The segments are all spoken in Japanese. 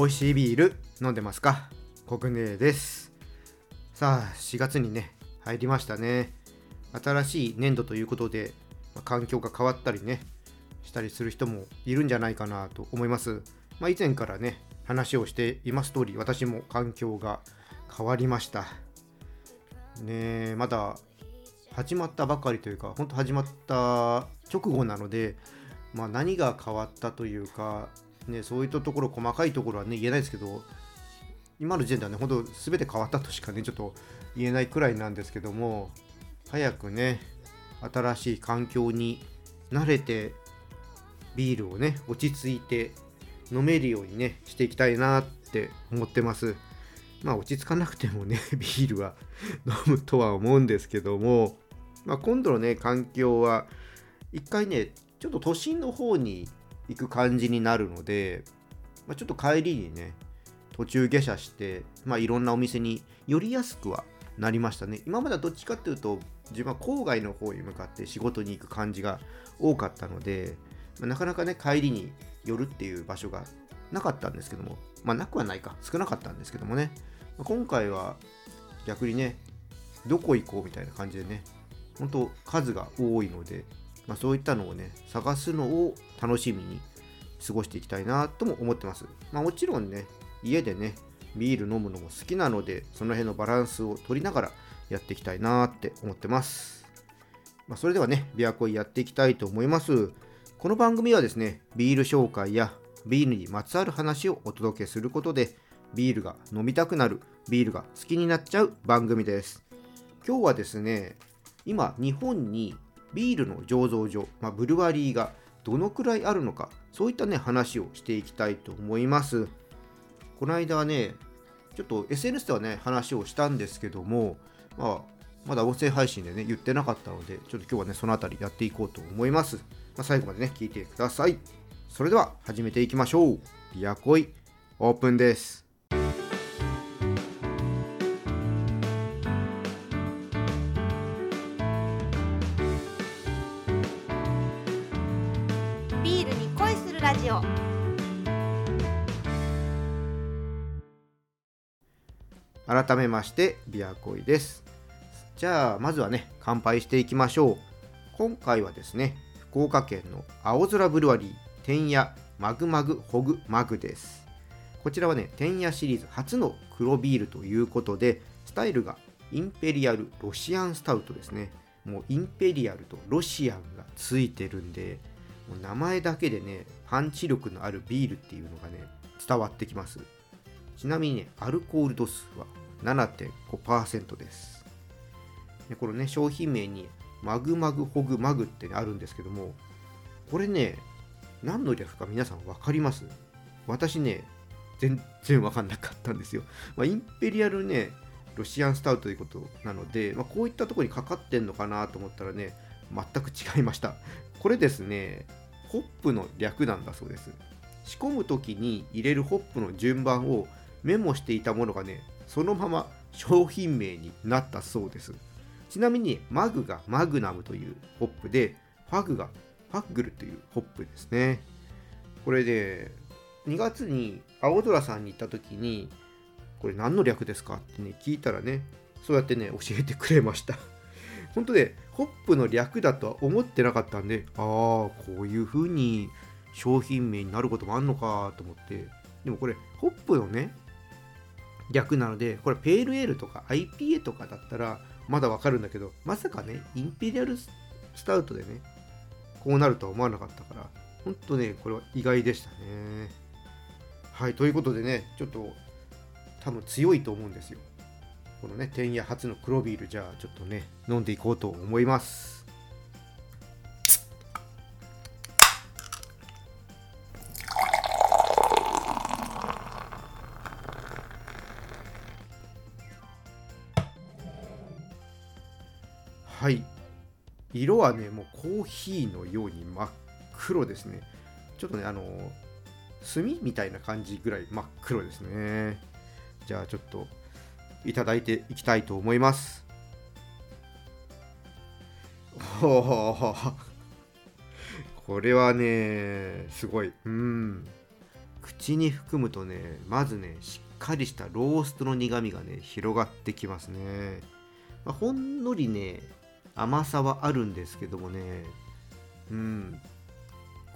美味しいビール飲んでますか？国根です。さあ4月にね入りましたね。新しい年度ということで、まあ環境が変わったりねしたりする人もいるんじゃないかなと思います。まあ以前からね話をしています通り私も環境が変わりました。ねまだ始まったばかりというか本当始まった直後なのでまあ何が変わったというかね、そういったところ、細かいところはね、言えないですけど、今の時点ではね、本当、すべて変わったとしかね、ちょっと言えないくらいなんですけども、早くね、新しい環境に慣れて、ビールをね、落ち着いて飲めるようにね、していきたいなって思ってます。まあ、落ち着かなくてもね、ビールは 飲むとは思うんですけども、まあ、今度のね、環境は、一回ね、ちょっと都心の方に行く感じになるので、まあ、ちょっと帰りにね途中下車して、まあ、いろんなお店に寄りやすくはなりましたね。今まではどっちかっていうと自分は郊外の方に向かって仕事に行く感じが多かったので、まあ、なかなかね帰りに寄るっていう場所がなかったんですけどもまあなくはないか。少なかったんですけどもね、まあ今回は逆にねどこ行こうみたいな感じでね本当数が多いのでまあ、そういったのをね、探すのを楽しみに過ごしていきたいなとも思ってます。まあ、もちろんね、家でね、ビール飲むのも好きなので、その辺のバランスを取りながらやっていきたいなって思ってます。まあ、それではね、ビアコイやっていきたいと思います。この番組はですね、ビール紹介やビールにまつわる話をお届けすることで、ビールが飲みたくなる、ビールが好きになっちゃう番組です。今日はですね、今、日本にビールの醸造所、まあ、ブルワリーがどのくらいあるのか、そういったね、話をしていきたいと思います。この間はね、ちょっと SNS ではね、話をしたんですけども、まあ、まだ音声配信でね、言ってなかったので、ちょっと今日はね、そのあたりやっていこうと思います。まあ、最後までね、聞いてください。それでは、始めていきましょう。ビアコイ、オープンです。改めましてビアコイです。じゃあまずはね乾杯していきましょう。今回はですね福岡県の青空ブルワリー天野マグマグホグマグです。こちらはね天野シリーズ初の黒ビールということでスタイルがインペリアルロシアンスタウトですね。もうインペリアルとロシアンがついてるんでもう名前だけでねパンチ力のあるビールっていうのがね伝わってきます。ちなみにね、アルコール度数は7.5%です。でこのね、商品名にマグマグホグマグって、あるんですけども、これね、何の略か皆さん分かります？私ね、全然分かんなかったんですよ。まあ、インペリアルね、ロシアンスタウトということなので、まあ、こういったとこにかかってんのかなと思ったらね、全く違いました。これですね、ホップの略なんだそうです。仕込む時に入れるホップの順番をメモしていたものがね、そのまま商品名になったそうです。ちなみに、マグがマグナムというホップで、ファグがファッグルというホップですね。これで、2月に青空さんに行った時に、これ何の略ですかってね、聞いたらね、そうやってね、教えてくれました。本当で、ホップの略だとは思ってなかったんで、ああ、こういう風に商品名になることもあんのかと思って、でもこれ、ホップのね、略なので、これペールエールとか IPA とかだったらまだわかるんだけど、まさかね、インペリアルスタウトでね、こうなるとは思わなかったから、ほんとね、これは意外でしたね。はい、ということでね、ちょっと多分強いと思うんですよ。このね、天野初の黒ビール、じゃあちょっとね、飲んでいこうと思います。色はね、もうコーヒーのように真っ黒ですね。ちょっとね、あの、炭みたいな感じぐらい真っ黒ですね。じゃあちょっといただいていきたいと思います。おお これはね、すごい。うん。口に含むとねまずねしっかりしたローストの苦みがね広がってきますね、まあ、ほんのりね甘さはあるんですけどもね。うん。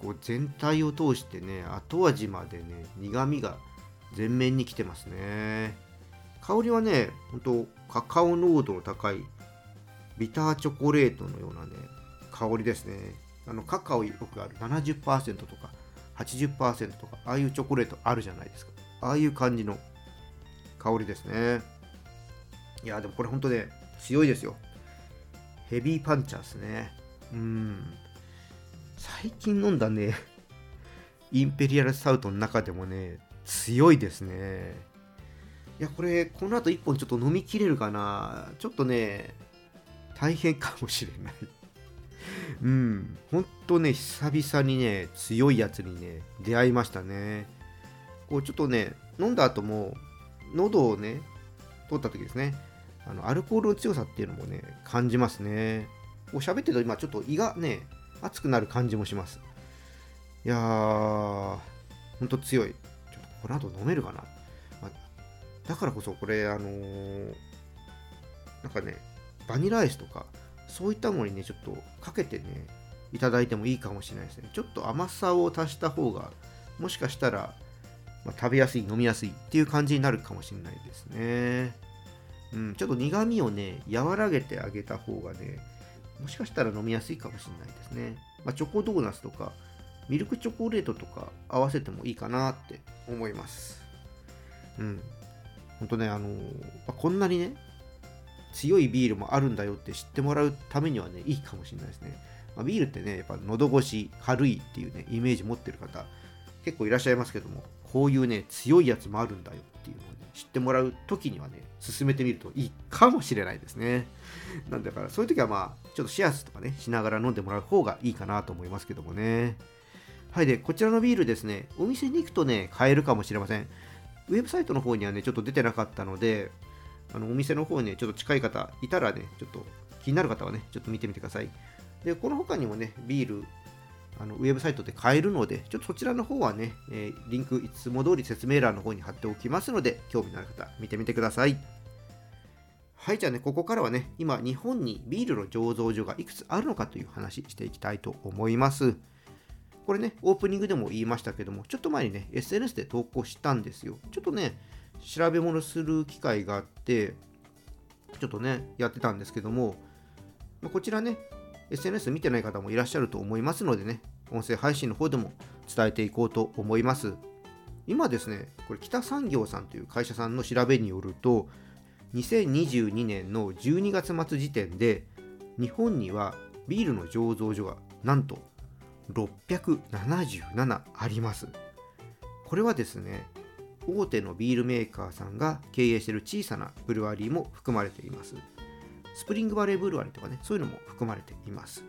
こう全体を通してね後味までね苦みが全面に来てますね。香りはねほんとカカオ濃度の高いビターチョコレートのようなね香りですね。あのカカオよくある70%とか80%とかああいうチョコレートあるじゃないですか。ああいう感じの香りですね。いやでもこれほんとね強いですよ。ヘビーパンチャーですね。うん。最近飲んだね インペリアルサウトの中でもね強いですね。いやこれこの後1本ちょっと飲みきれるかな。ちょっとね大変かもしれない。うん、ほんとね、久々にね、強いやつにね、出会いましたね。こうちょっとね、飲んだ後も、喉をね、通った時ですね、あのアルコールの強さっていうのもね、感じますね。こう喋ってると今ちょっと胃がね、熱くなる感じもします。いやー、ほんと強い。ちょっとこの後飲めるかな。まあ、だからこそこれ、あのー、なんかね、バニラアイスとか、そういったものにね、ちょっとかけてね、いただいてもいいかもしれないですね。ちょっと甘さを足した方が、もしかしたら、まあ、食べやすい、飲みやすいっていう感じになるかもしれないですね。うん、ちょっと苦味をね、和らげてあげた方がね、もしかしたら飲みやすいかもしれないですね。まあ、チョコドーナツとか、ミルクチョコレートとか合わせてもいいかなって思います。うん。ほんとね、あのー、こんなにね、強いビールもあるんだよって知ってもらうためにはね、いいかもしれないですね。まあ、ビールってね、やっぱ喉越し、軽いっていうね、イメージ持ってる方、結構いらっしゃいますけども、こういうね、強いやつもあるんだよっていうの、知ってもらう時にはね、進めてみるといいかもしれないですね。なんだから、そういう時はまあ、ちょっとシェアスとかね、しながら飲んでもらう方がいいかなと思いますけどもね。はい、で、こちらのビールですね、お店に行くとね、買えるかもしれません。ウェブサイトの方にはね、ちょっと出てなかったので、あのお店の方にね、ちょっと近い方いたらね、ちょっと気になる方はね、ちょっと見てみてください。で、この他にもね、ビール、あのウェブサイトで買えるので、ちょっとそちらの方はね、えー、リンクいつも通り説明欄の方に貼っておきますので、興味のある方、見てみてください。はい、じゃあね、ここからはね、今、日本にビールの醸造所がいくつあるのかという話していきたいと思います。これね、オープニングでも言いましたけども、ちょっと前にね、SNS で投稿したんですよ。ちょっとね、調べ物する機会があってちょっとねやってたんですけどもこちらね SNS 見てない方もいらっしゃると思いますのでね音声配信の方でも伝えていこうと思います今ですねこれ北産業さんという会社さんの調べによると2022年の12月末時点で日本にはビールの醸造所がなんと677ありますこれはですね大手のビールメーカーさんが経営している小さなブルワリーも含まれています。スプリングバレーブルワリとかね、そういうのも含まれています。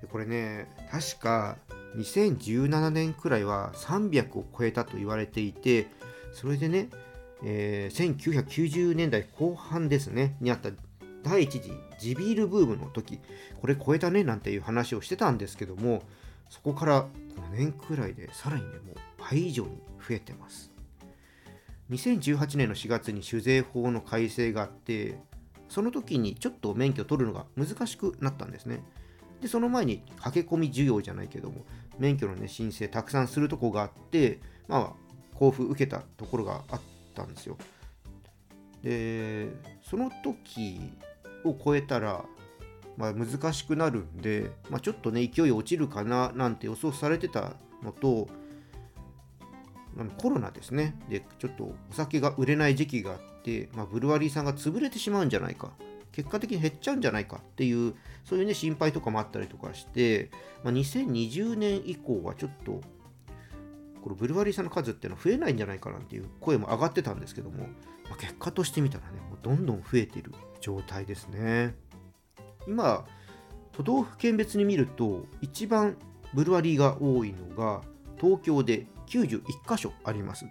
でこれね、確か2017年くらいは300を超えたと言われていて、それでね、えー、1990年代後半ですね、にあった第一次地ビールブームの時、これ超えたねなんていう話をしてたんですけども、そこから5年くらいでさらにね、もう倍以上に増えてます。2018年の4月に酒税法の改正があって、その時にちょっと免許を取るのが難しくなったんですね。で、その前に駆け込み需要じゃないけども、免許の、ね、申請たくさんするとこがあって、まあ、交付受けたところがあったんですよ。で、その時を超えたら、まあ、難しくなるんで、まあ、ちょっとね、勢い落ちるかななんて予想されてたのと、あのコロナですね。で、ちょっとお酒が売れない時期があって、まあ、ブルワリーさんが潰れてしまうんじゃないか。結果的に減っちゃうんじゃないかっていう、そういうね、心配とかもあったりとかして、まあ、2020年以降はちょっと、このブルワリーさんの数っていうのは増えないんじゃないかなっていう声も上がってたんですけども、まあ、結果としてみたらね、もうどんどん増えている状態ですね。今、都道府県別に見ると、一番ブルワリーが多いのが、東京で91箇所あります。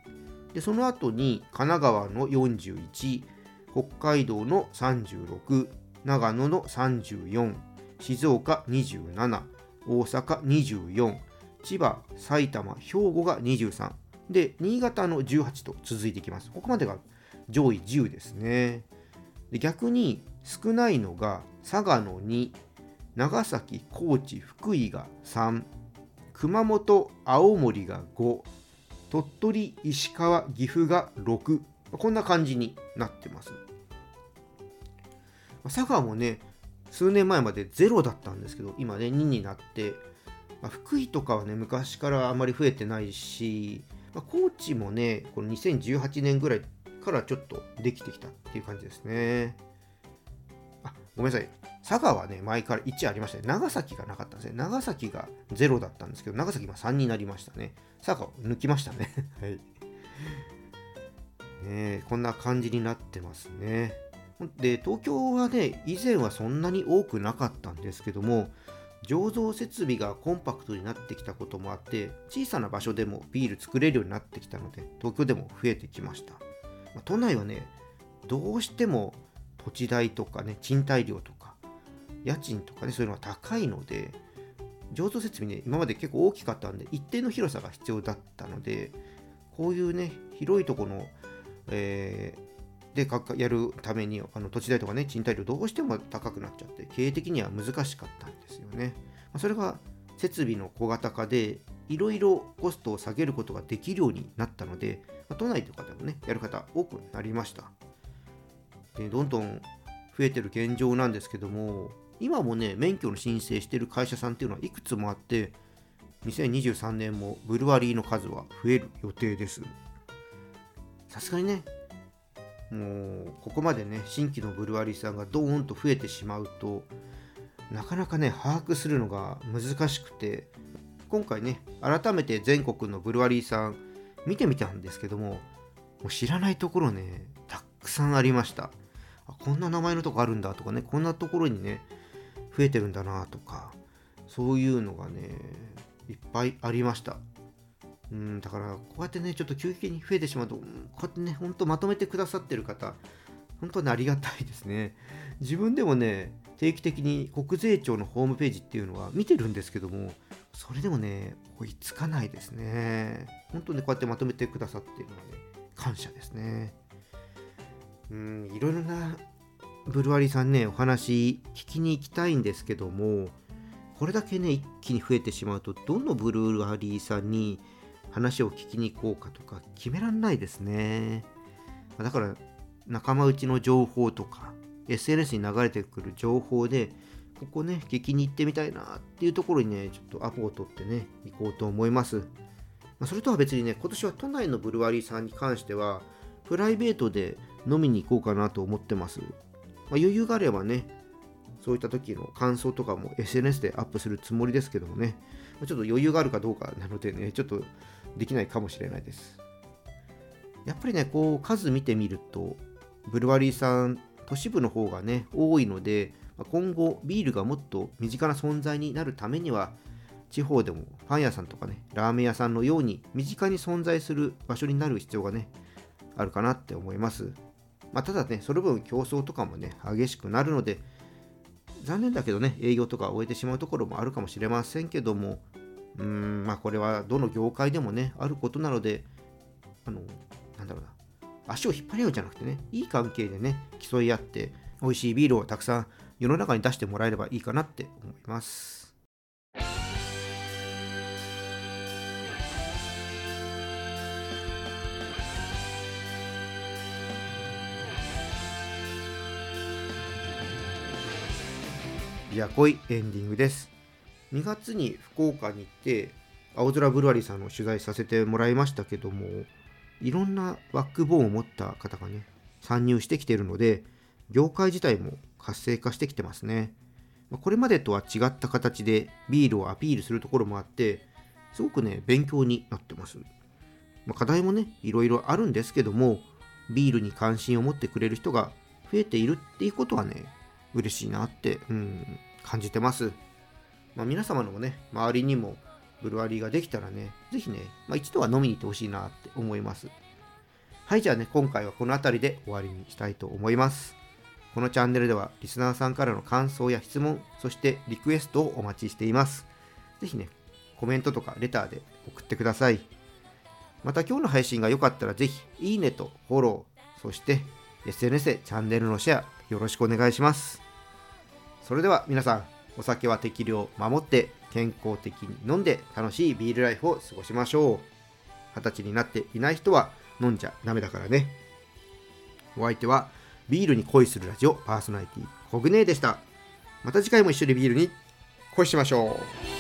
でその後に神奈川の41、北海道の36、長野の34、静岡27、大阪24、千葉、埼玉、兵庫が23、で、新潟の18と続いていきます。ここまでが上位10ですね。で逆に少ないのが佐賀の2、長崎、高知、福井が3、熊本、青森が5、鳥取、石川、岐阜が6、こんな感じになってます。佐賀もね、数年前まで0だったんですけど、今ね、2になって、まあ、福井とかはね、昔からあまり増えてないし、まあ、高知もね、この2018年ぐらいからちょっとできてきたっていう感じですね。ごめんなさい。佐賀はね、前から1ありましたね。長崎がなかったんですね。長崎が0だったんですけど、長崎今3になりましたね。佐賀を抜きましたね。はい。ねこんな感じになってますね。で、東京はね、以前はそんなに多くなかったんですけども、醸造設備がコンパクトになってきたこともあって小さな場所でもビール作れるようになってきたので東京でも増えてきました、まあ、都内はねどうしても土地代とかね賃貸料とか家賃とかねそういうのは高いので醸造設備ね今まで結構大きかったんで一定の広さが必要だったのでこういうね広いところの、えー、でやるためにあの土地代とかね賃貸料どうしても高くなっちゃって経営的には難しかったんですよね。まそれが設備の小型化でいろいろコストを下げることができるようになったので、ま都内とかでもねやる方多くなりましたどんどん増えてる現状なんですけども今もね免許の申請してる会社さんっていうのはいくつもあって2023年もブルワリーの数は増える予定です。さすがにねもうここまでね新規のブルワリーさんがドーンと増えてしまうとなかなかね把握するのが難しくて今回ね改めて全国のブルワリーさん見てみたんですけどももう知らないところねたくさんありました。あこんな名前のとこあるんだとかねこんなところにね増えてるんだなとかそういうのがねいっぱいありました。うんだからこうやってねちょっと急激に増えてしまうとこうやってねほんとまとめてくださってる方本当にありがたいですね。自分でもね定期的に国税庁のホームページっていうのは見てるんですけどもそれでもね追いつかないですね。本当にこうやってまとめてくださっているので、感謝ですね。うんいろいろなブルワリーさんねお話聞きに行きたいんですけどもこれだけね一気に増えてしまうとどのブルワリーさんに話を聞きに行こうかとか決めらんないですね。だから仲間内の情報とか SNS に流れてくる情報でここね聞きに行ってみたいなっていうところにねちょっとアポを取ってね行こうと思います、まあ、それとは別にね今年は都内のブルワリーさんに関してはプライベートで飲みに行こうかなと思ってます、まあ、余裕があればねそういった時の感想とかも SNS でアップするつもりですけどもね。ちょっと余裕があるかどうかなのでねちょっとできないかもしれないです。やっぱりねこう数見てみるとブルワリーさん都市部の方がね多いので今後ビールがもっと身近な存在になるためには地方でもパン屋さんとかねラーメン屋さんのように身近に存在する場所になる必要がねあるかなって思います、まあ、ただねその分競争とかもね激しくなるので残念だけどね営業とか終えてしまうところもあるかもしれませんけどもうーんまあこれはどの業界でもねあることなのであのなんだろうな足を引っ張り合うじゃなくてね、いい関係でね、競い合って、美味しいビールをたくさん世の中に出してもらえればいいかなって思います。いや濃いエンディングです。2月に福岡に行って、青空ブルワリーさんの取材させてもらいましたけども、いろんなバックボーンを持った方がね、参入してきているので、業界自体も活性化してきてますね。これまでとは違った形でビールをアピールするところもあって、すごくね、勉強になってます。ま、課題もね、いろいろあるんですけども、ビールに関心を持ってくれる人が増えているっていうことはね、嬉しいなって、うん、感じてます。まあ、皆様のもね、周りにもブルワリーができたらね、ぜひね、まあ、一度は飲みに行ってほしいなって思います。はい、じゃあね、今回はこの辺りで終わりにしたいと思います。このチャンネルではリスナーさんからの感想や質問、そしてリクエストをお待ちしています。ぜひね、コメントとかレターで送ってください。また今日の配信が良かったらぜひいいねとフォロー、そして SNS でチャンネルのシェアよろしくお願いします。それでは皆さん、お酒は適量守って健康的に飲んで楽しいビールライフを過ごしましょう。二十歳になっていない人は飲んじゃダメだからね。お相手はビールに恋するラジオパーソナリティコグネーでした。また次回も一緒にビールに恋しましょう。